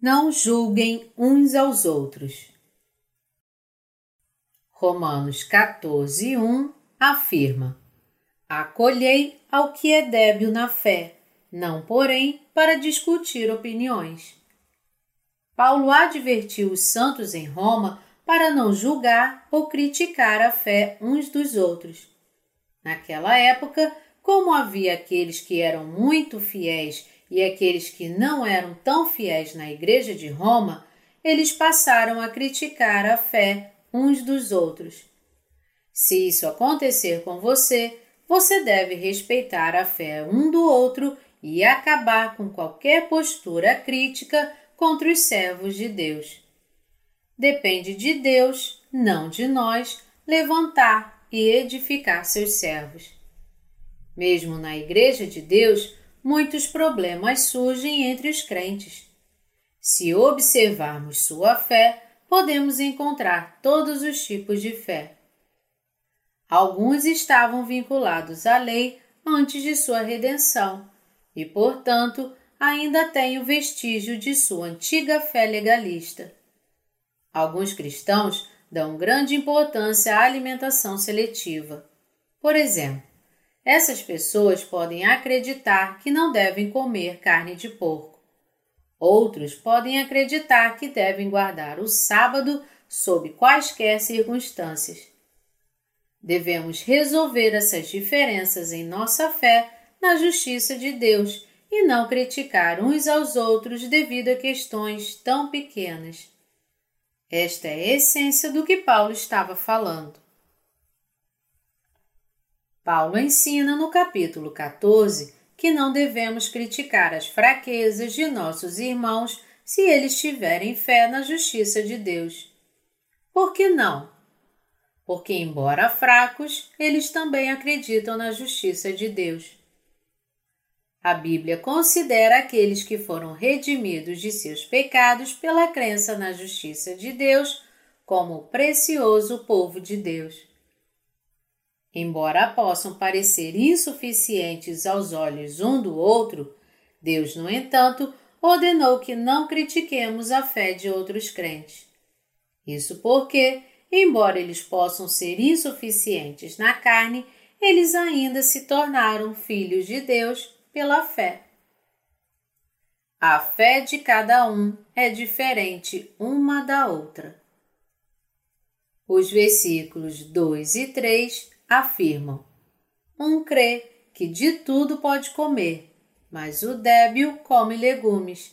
Não julguem uns aos outros. Romanos 14, 1 afirma: Acolhei ao que é débil na fé, não, porém, para discutir opiniões. Paulo advertiu os santos em Roma para não julgar ou criticar a fé uns dos outros. Naquela época, como havia aqueles que eram muito fiéis e aqueles que não eram tão fiéis na Igreja de Roma, eles passaram a criticar a fé uns dos outros. Se isso acontecer com você, você deve respeitar a fé um do outro e acabar com qualquer postura crítica contra os servos de Deus. Depende de Deus, não de nós, levantar e edificar seus servos. Mesmo na Igreja de Deus, muitos problemas surgem entre os crentes. Se observarmos sua fé, podemos encontrar todos os tipos de fé. Alguns estavam vinculados à lei antes de sua redenção e, portanto, ainda têm o vestígio de sua antiga fé legalista. Alguns cristãos dão grande importância à alimentação seletiva. Por exemplo, essas pessoas podem acreditar que não devem comer carne de porco. Outros podem acreditar que devem guardar o sábado sob quaisquer circunstâncias. Devemos resolver essas diferenças em nossa fé na justiça de Deus e não criticar uns aos outros devido a questões tão pequenas. Esta é a essência do que Paulo estava falando. Paulo ensina no capítulo 14 que não devemos criticar as fraquezas de nossos irmãos se eles tiverem fé na justiça de Deus. Por que não? Porque, embora fracos, eles também acreditam na justiça de Deus. A Bíblia considera aqueles que foram redimidos de seus pecados pela crença na justiça de Deus como o precioso povo de Deus. Embora possam parecer insuficientes aos olhos um do outro, Deus, no entanto, ordenou que não critiquemos a fé de outros crentes. Isso porque, embora eles possam ser insuficientes na carne, eles ainda se tornaram filhos de Deus pela fé. A fé de cada um é diferente uma da outra. Os versículos 2 e 3 afirmam: Um crê que de tudo pode comer, mas o débil come legumes.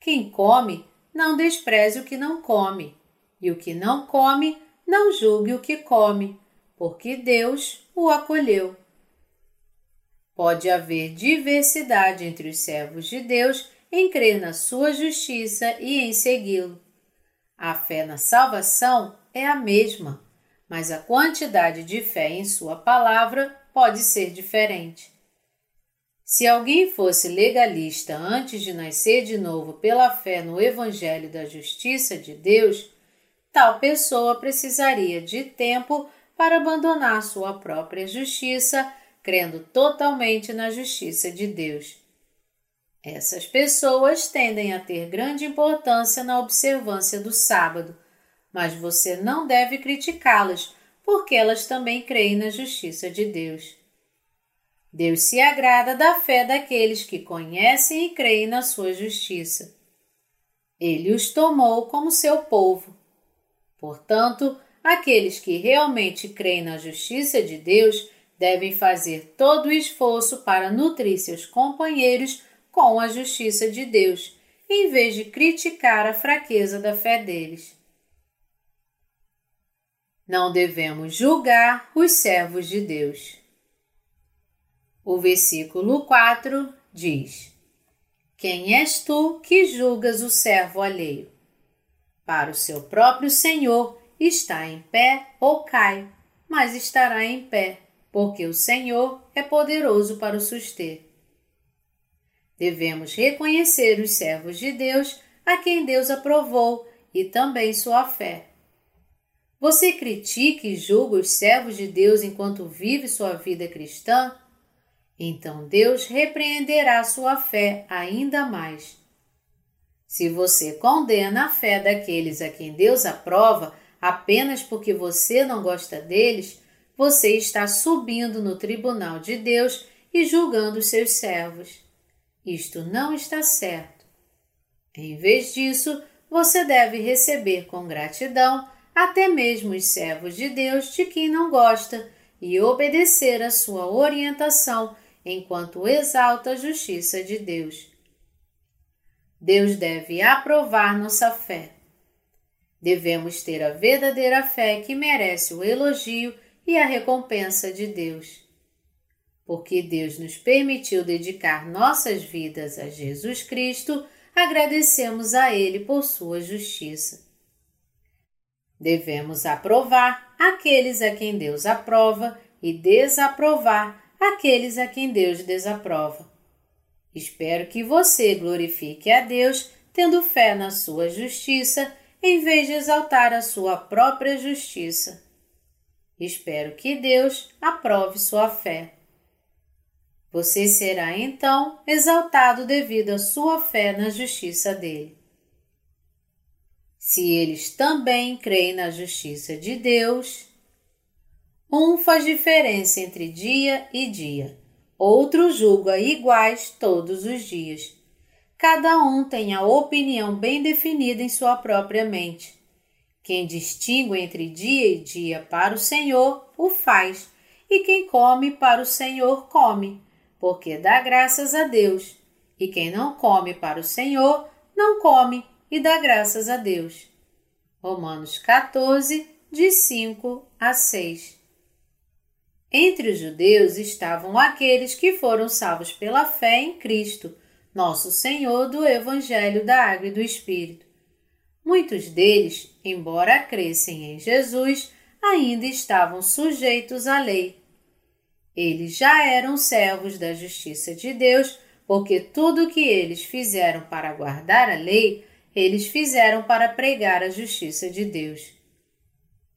Quem come, não despreze o que não come, e o que não come, não julgue o que come, porque Deus o acolheu. Pode haver diversidade entre os servos de Deus em crer na sua justiça e em segui-lo. A fé na salvação é a mesma, mas a quantidade de fé em Sua palavra pode ser diferente. Se alguém fosse legalista antes de nascer de novo pela fé no Evangelho da Justiça de Deus, tal pessoa precisaria de tempo para abandonar sua própria justiça, crendo totalmente na justiça de Deus. Essas pessoas tendem a ter grande importância na observância do sábado, mas você não deve criticá-las, porque elas também creem na justiça de Deus. Deus se agrada da fé daqueles que conhecem e creem na sua justiça. Ele os tomou como seu povo. Portanto, aqueles que realmente creem na justiça de Deus devem fazer todo o esforço para nutrir seus companheiros com a justiça de Deus, em vez de criticar a fraqueza da fé deles. Não devemos julgar os servos de Deus. O versículo 4 diz: Quem és tu que julgas o servo alheio? Para o seu próprio Senhor está em pé ou cai, mas estará em pé, porque o Senhor é poderoso para o suster. Devemos reconhecer os servos de Deus a quem Deus aprovou e também sua fé. Você critica e julga os servos de Deus enquanto vive sua vida cristã? Então Deus repreenderá sua fé ainda mais. Se você condena a fé daqueles a quem Deus aprova apenas porque você não gosta deles, você está subindo no tribunal de Deus e julgando os seus servos. Isto não está certo. Em vez disso, você deve receber com gratidão até mesmo os servos de Deus de quem não gosta e obedecer a sua orientação enquanto exalta a justiça de Deus. Deus deve aprovar nossa fé. Devemos ter a verdadeira fé que merece o elogio e a recompensa de Deus. Porque Deus nos permitiu dedicar nossas vidas a Jesus Cristo, agradecemos a Ele por sua justiça. Devemos aprovar aqueles a quem Deus aprova e desaprovar aqueles a quem Deus desaprova. Espero que você glorifique a Deus tendo fé na sua justiça em vez de exaltar a sua própria justiça. Espero que Deus aprove sua fé. Você será então exaltado devido à sua fé na justiça dele. Se eles também creem na justiça de Deus, um faz diferença entre dia e dia, outro julga iguais todos os dias. Cada um tem a opinião bem definida em sua própria mente. Quem distingue entre dia e dia para o Senhor, o faz, e quem come para o Senhor, come, porque dá graças a Deus. E quem não come para o Senhor, não come e dá graças a Deus. Romanos 14, de 5 a 6. Entre os judeus estavam aqueles que foram salvos pela fé em Cristo, nosso Senhor do Evangelho da Água e do Espírito. Muitos deles, embora crescem em Jesus, ainda estavam sujeitos à lei. Eles já eram servos da justiça de Deus, porque tudo o que eles fizeram para guardar a lei, eles fizeram para pregar a justiça de Deus.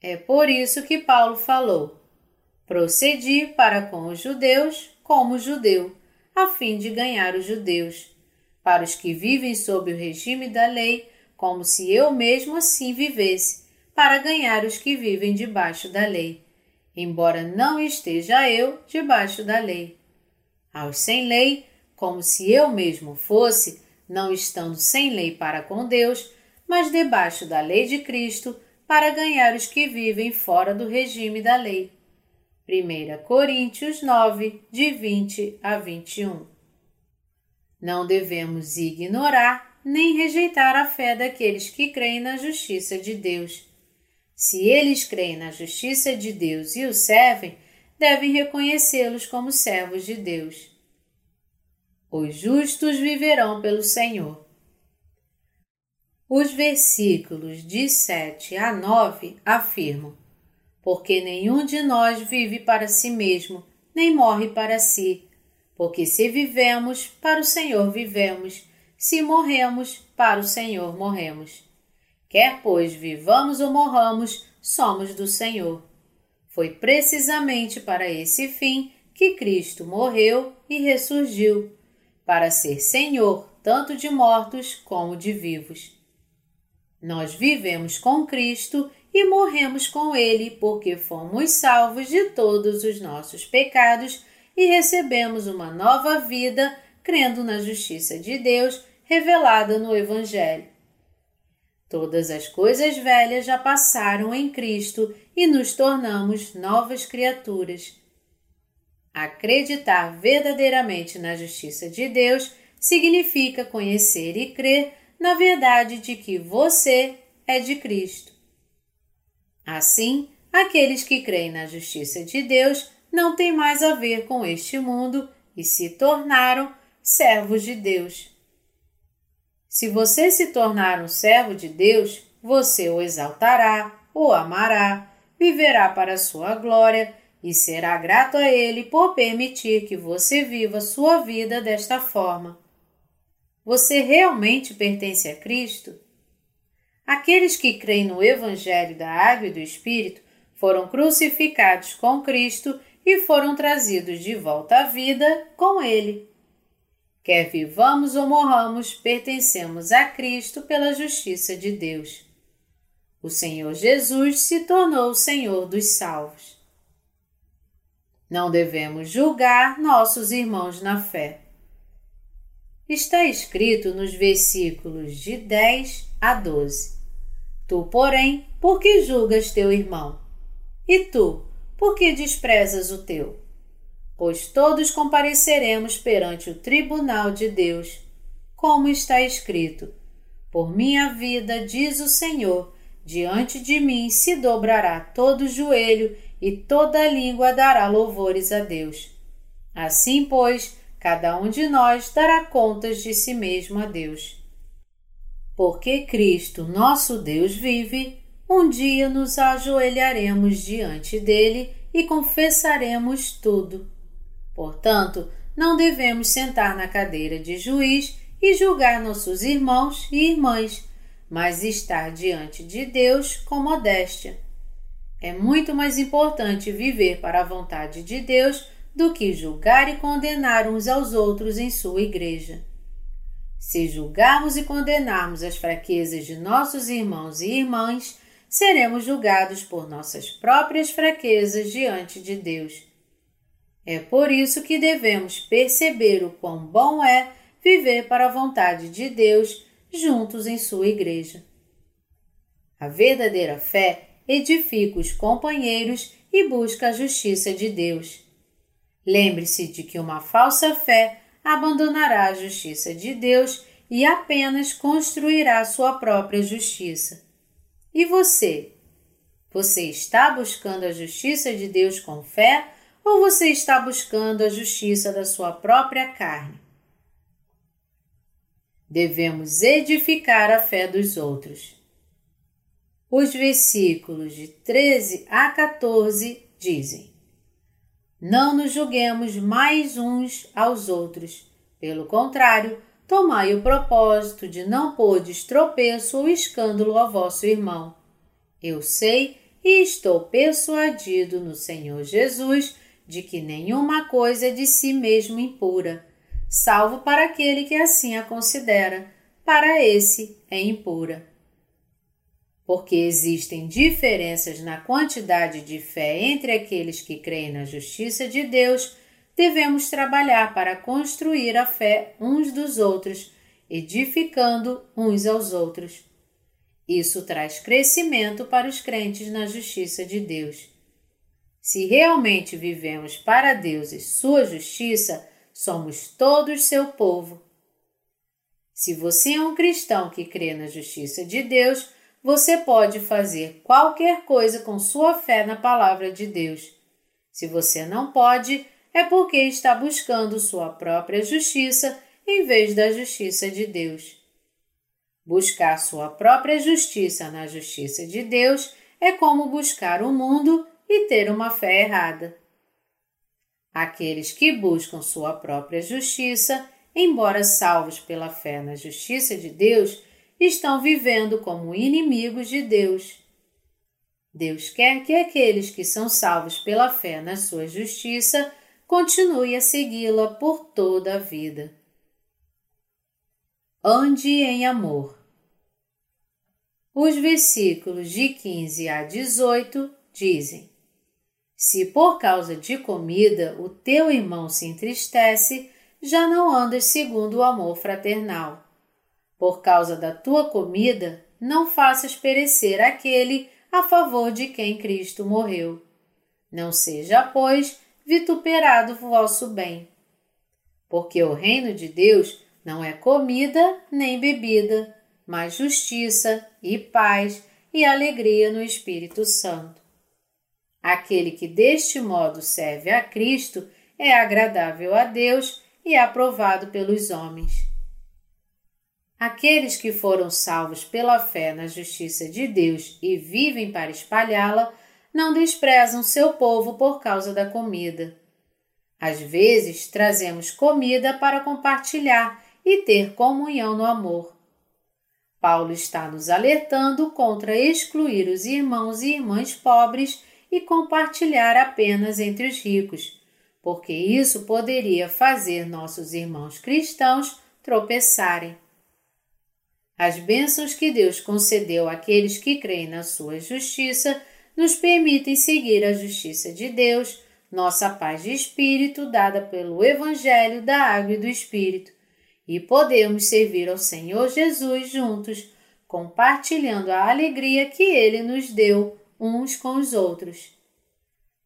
É por isso que Paulo falou: Procedi para com os judeus como judeu, a fim de ganhar os judeus. Para os que vivem sob o regime da lei, como se eu mesmo assim vivesse, para ganhar os que vivem debaixo da lei, embora não esteja eu debaixo da lei. Aos sem lei, como se eu mesmo fosse, não estando sem lei para com Deus, mas debaixo da lei de Cristo, para ganhar os que vivem fora do regime da lei. 1 Coríntios 9, de 20 a 21. Não devemos ignorar nem rejeitar a fé daqueles que creem na justiça de Deus. Se eles creem na justiça de Deus e o servem, devem reconhecê-los como servos de Deus. Os justos viverão pelo Senhor. Os versículos de 7 a 9 afirmam: Porque nenhum de nós vive para si mesmo, nem morre para si. Porque se vivemos, para o Senhor vivemos se morremos, para o Senhor morremos. Quer, pois, vivamos ou morramos, somos do Senhor. Foi precisamente para esse fim que Cristo morreu e ressurgiu, para ser Senhor tanto de mortos como de vivos. Nós vivemos com Cristo e morremos com Ele porque fomos salvos de todos os nossos pecados e recebemos uma nova vida crendo na justiça de Deus revelada no Evangelho. Todas as coisas velhas já passaram em Cristo e nos tornamos novas criaturas. Acreditar verdadeiramente na justiça de Deus significa conhecer e crer na verdade de que você é de Cristo. Assim, aqueles que creem na justiça de Deus não têm mais a ver com este mundo e se tornaram servos de Deus. Se você se tornar um servo de Deus, você o exaltará, o amará, viverá para a sua glória e será grato a Ele por permitir que você viva sua vida desta forma. Você realmente pertence a Cristo? Aqueles que creem no Evangelho da Água e do Espírito foram crucificados com Cristo e foram trazidos de volta à vida com Ele. Quer vivamos ou morramos, pertencemos a Cristo pela justiça de Deus. O Senhor Jesus se tornou o Senhor dos salvos. Não devemos julgar nossos irmãos na fé. Está escrito nos versículos de 10 a 12. Tu, porém, por que julgas teu irmão? E tu, por que desprezas o teu? Pois todos compareceremos perante o tribunal de Deus, como está escrito: Por minha vida, diz o Senhor, diante de mim se dobrará todo o joelho e toda língua dará louvores a Deus. Assim, pois, cada um de nós dará contas de si mesmo a Deus. Porque Cristo, nosso Deus, vive, um dia nos ajoelharemos diante dele e confessaremos tudo. Portanto, não devemos sentar na cadeira de juiz e julgar nossos irmãos e irmãs, mas estar diante de Deus com modéstia. É muito mais importante viver para a vontade de Deus do que julgar e condenar uns aos outros em sua igreja. Se julgarmos e condenarmos as fraquezas de nossos irmãos e irmãs, seremos julgados por nossas próprias fraquezas diante de Deus. É por isso que devemos perceber o quão bom é viver para a vontade de Deus juntos em sua igreja. A verdadeira fé edifica os companheiros e busca a justiça de Deus. Lembre-se de que uma falsa fé abandonará a justiça de Deus e apenas construirá sua própria justiça. E você? Você está buscando a justiça de Deus com fé ou você está buscando a justiça da sua própria carne? Devemos edificar a fé dos outros. Os versículos de 13 a 14 dizem: não nos julguemos mais uns aos outros. Pelo contrário, tomai o propósito de não pôr tropeço ou escândalo a vosso irmão. Eu sei e estou persuadido no Senhor Jesus de que nenhuma coisa é de si mesmo impura, salvo para aquele que assim a considera, para esse é impura porque existem diferenças na quantidade de fé entre aqueles que creem na justiça de Deus, devemos trabalhar para construir a fé uns dos outros, edificando uns aos outros. Isso traz crescimento para os crentes na justiça de Deus. Se realmente vivemos para Deus e Sua justiça, somos todos seu povo. Se você é um cristão que crê na justiça de Deus, você pode fazer qualquer coisa com sua fé na palavra de Deus. Se você não pode, é porque está buscando sua própria justiça em vez da justiça de Deus. Buscar sua própria justiça na justiça de Deus é como buscar o mundo e ter uma fé errada. Aqueles que buscam sua própria justiça, embora salvos pela fé na justiça de Deus, estão vivendo como inimigos de Deus. Deus quer que aqueles que são salvos pela fé na sua justiça continuem a segui-la por toda a vida. Ande em amor. Os versículos de 15 a 18 dizem: Se por causa de comida o teu irmão se entristece, já não andas segundo o amor fraternal. Por causa da tua comida, não faças perecer aquele a favor de quem Cristo morreu. Não seja, pois, vituperado o vosso bem. Porque o reino de Deus não é comida nem bebida, mas justiça e paz e alegria no Espírito Santo. Aquele que deste modo serve a Cristo é agradável a Deus e aprovado pelos homens. Aqueles que foram salvos pela fé na justiça de Deus e vivem para espalhá-la, não desprezam seu povo por causa da comida. Às vezes trazemos comida para compartilhar e ter comunhão no amor. Paulo está nos alertando contra excluir os irmãos e irmãs pobres e compartilhar apenas entre os ricos, porque isso poderia fazer nossos irmãos cristãos tropeçarem. As bênçãos que Deus concedeu àqueles que creem na sua justiça nos permitem seguir a justiça de Deus, nossa paz de espírito dada pelo Evangelho da Água e do Espírito, e podemos servir ao Senhor Jesus juntos, compartilhando a alegria que Ele nos deu uns com os outros.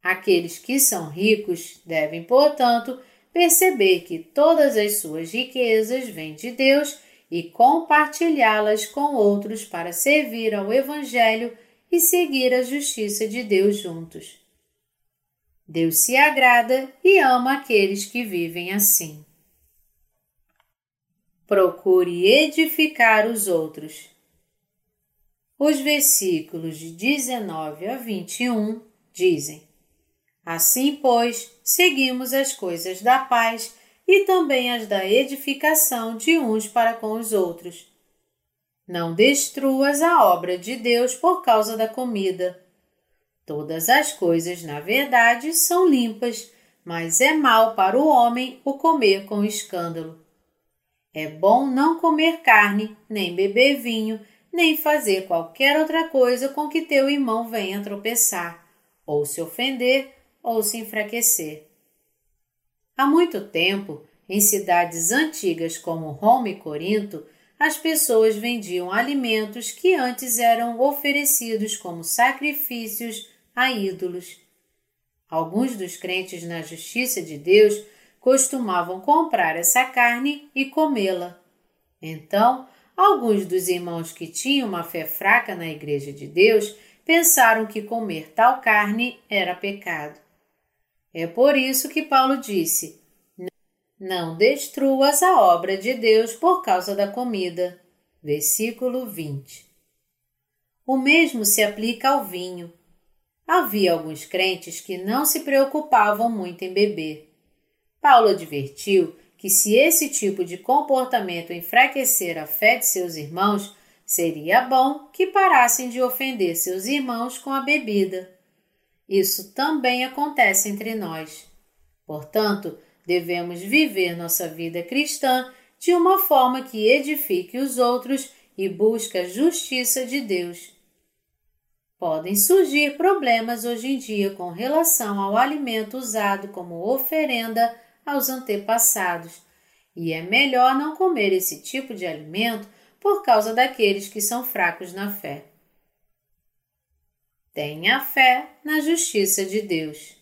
Aqueles que são ricos devem, portanto, perceber que todas as suas riquezas vêm de Deus e compartilhá-las com outros para servir ao Evangelho e seguir a justiça de Deus juntos. Deus se agrada e ama aqueles que vivem assim. Procure edificar os outros. Os versículos de 19 a 21 dizem: Assim, pois, seguimos as coisas da paz e também as da edificação de uns para com os outros. Não destruas a obra de Deus por causa da comida. Todas as coisas, na verdade, são limpas, mas é mal para o homem o comer com escândalo. É bom não comer carne, nem beber vinho, nem fazer qualquer outra coisa com que teu irmão venha tropeçar, ou se ofender, ou se enfraquecer. Há muito tempo, em cidades antigas como Roma e Corinto, as pessoas vendiam alimentos que antes eram oferecidos como sacrifícios a ídolos. Alguns dos crentes na justiça de Deus costumavam comprar essa carne e comê-la. Então, alguns dos irmãos que tinham uma fé fraca na Igreja de Deus pensaram que comer tal carne era pecado. É por isso que Paulo disse: Não destruas a obra de Deus por causa da comida. Versículo 20. O mesmo se aplica ao vinho. Havia alguns crentes que não se preocupavam muito em beber. Paulo advertiu que se esse tipo de comportamento enfraquecer a fé de seus irmãos, seria bom que parassem de ofender seus irmãos com a bebida. Isso também acontece entre nós. Portanto, devemos viver nossa vida cristã de uma forma que edifique os outros e busque a justiça de Deus. Podem surgir problemas hoje em dia com relação ao alimento usado como oferenda aos antepassados, e é melhor não comer esse tipo de alimento por causa daqueles que são fracos na fé. Tenha fé na justiça de Deus.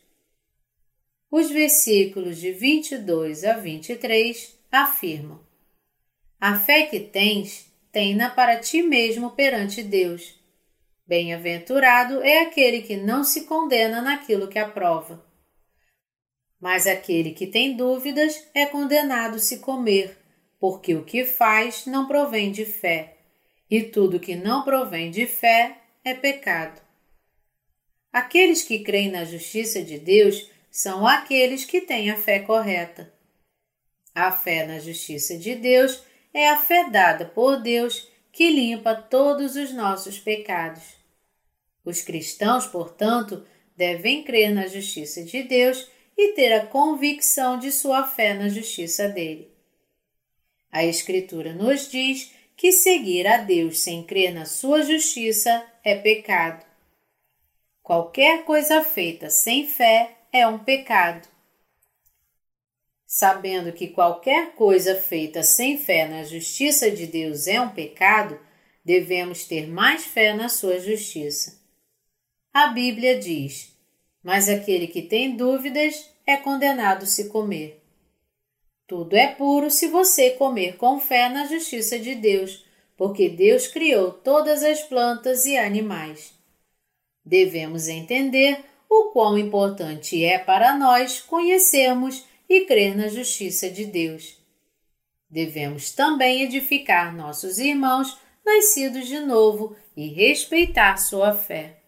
Os versículos de 22 a 23 afirmam: A fé que tens, tenha para ti mesmo perante Deus. Bem-aventurado é aquele que não se condena naquilo que aprova. Mas aquele que tem dúvidas é condenado se comer, porque o que faz não provém de fé, e tudo que não provém de fé é pecado. Aqueles que creem na justiça de Deus são aqueles que têm a fé correta. A fé na justiça de Deus é a fé dada por Deus que limpa todos os nossos pecados. Os cristãos, portanto, devem crer na justiça de Deus e ter a convicção de sua fé na justiça dele. A Escritura nos diz que seguir a Deus sem crer na sua justiça é pecado. Qualquer coisa feita sem fé é um pecado. Sabendo que qualquer coisa feita sem fé na justiça de Deus é um pecado, devemos ter mais fé na sua justiça. A Bíblia diz: Mas aquele que tem dúvidas é condenado se comer. Tudo é puro se você comer com fé na justiça de Deus, porque Deus criou todas as plantas e animais. Devemos entender o quão importante é para nós conhecermos e crer na justiça de Deus. Devemos também edificar nossos irmãos nascidos de novo e respeitar sua fé.